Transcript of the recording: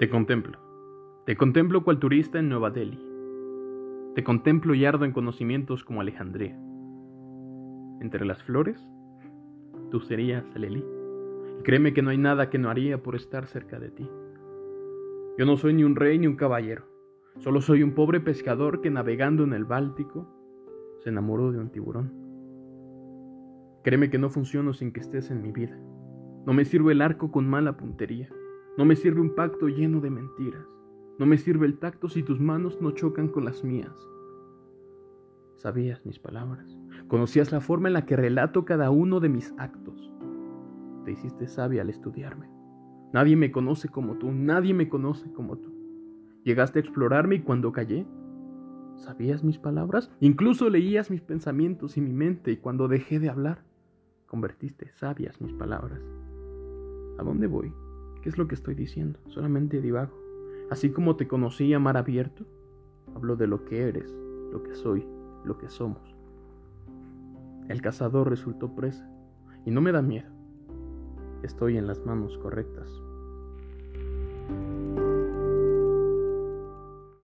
Te contemplo. Te contemplo cual turista en Nueva Delhi. Te contemplo y ardo en conocimientos como Alejandría. Entre las flores, tú serías el Elí. Y créeme que no hay nada que no haría por estar cerca de ti. Yo no soy ni un rey ni un caballero. Solo soy un pobre pescador que navegando en el Báltico se enamoró de un tiburón. Créeme que no funciono sin que estés en mi vida. No me sirve el arco con mala puntería. No me sirve un pacto lleno de mentiras. No me sirve el tacto si tus manos no chocan con las mías. Sabías mis palabras. Conocías la forma en la que relato cada uno de mis actos. Te hiciste sabia al estudiarme. Nadie me conoce como tú, nadie me conoce como tú. Llegaste a explorarme y cuando callé, ¿sabías mis palabras? Incluso leías mis pensamientos y mi mente y cuando dejé de hablar, convertiste sabias mis palabras. ¿A dónde voy? ¿Qué es lo que estoy diciendo? Solamente divago. Así como te conocí a mar abierto, hablo de lo que eres, lo que soy, lo que somos. El cazador resultó presa y no me da miedo. Estoy en las manos correctas.